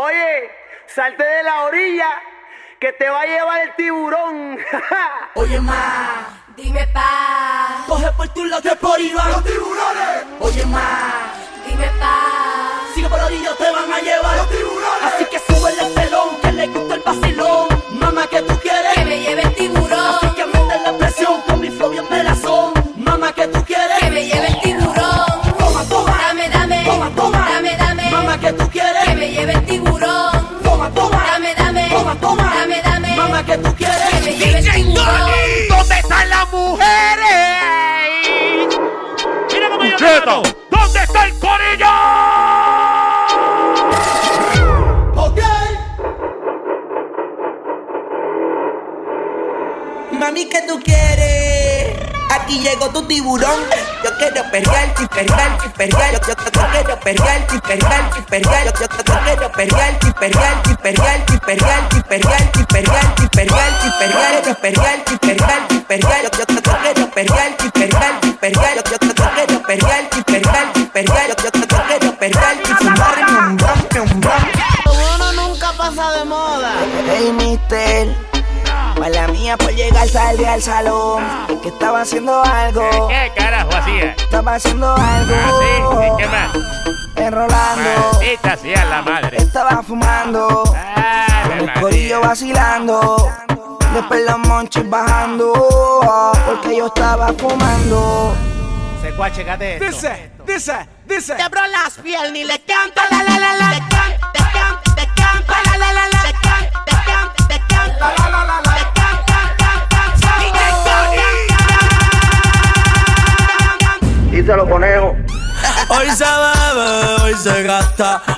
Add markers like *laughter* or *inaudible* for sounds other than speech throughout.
Oye, salte de la orilla, que te va a llevar el tiburón. *laughs* Oye, ma, Dime pa, coge por tu lado que por van los tiburones. Oye, ma, dime pa. sigue por la orilla, te van a llevar los tiburones. Así que sube el ¿Dónde está el corillo? Ok. Mami, ¿qué tú quieres? Aquí llegó tu tiburón. Yo quiero perrear. Yo, yo, yo quiero perrear. Yo, yo, yo quiero perrear, perrear, perrear, perrear. Yo, yo, yo quiero perrear y fumar un bron, un bron. Uno nunca pasa de moda. Hey, mister. Mala mía por llegar tarde al salón. Que estaba haciendo algo. ¿Qué carajo hacía? Estaba haciendo Ah, sí. algo. ¿Qué más? Enrolando. Maldita sea la madre. Estaba fumando. Ave El corillo vacilando. Después los monchis bajando. Porque yo estaba fumando. Checate esto. Dice, dice, dice. Quebró las piernas y le canta la la la la. Le canta, te canta, te canta la la la la. Le canta, te canta, te canta la la la la. Y se lo conejo. Hoy se bebe, hoy se gasta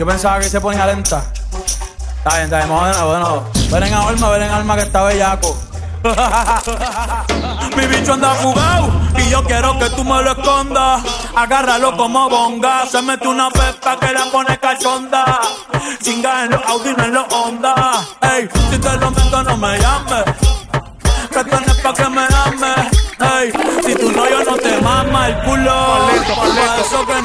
yo pensaba que se ponía lenta. Está bien, está bien, vamos de. Ven en alma, ven en alma que está bellaco. *laughs* Mi bicho anda fugado y yo quiero que tú me lo escondas. Agárralo como bonga. Se mete una pepa que la pone cachonda. Chinga en los Audi, no en los Honda. Ey, si te lo meto, no me llames. Que tienes pa' que me ames. Ey, si tu novio no te mama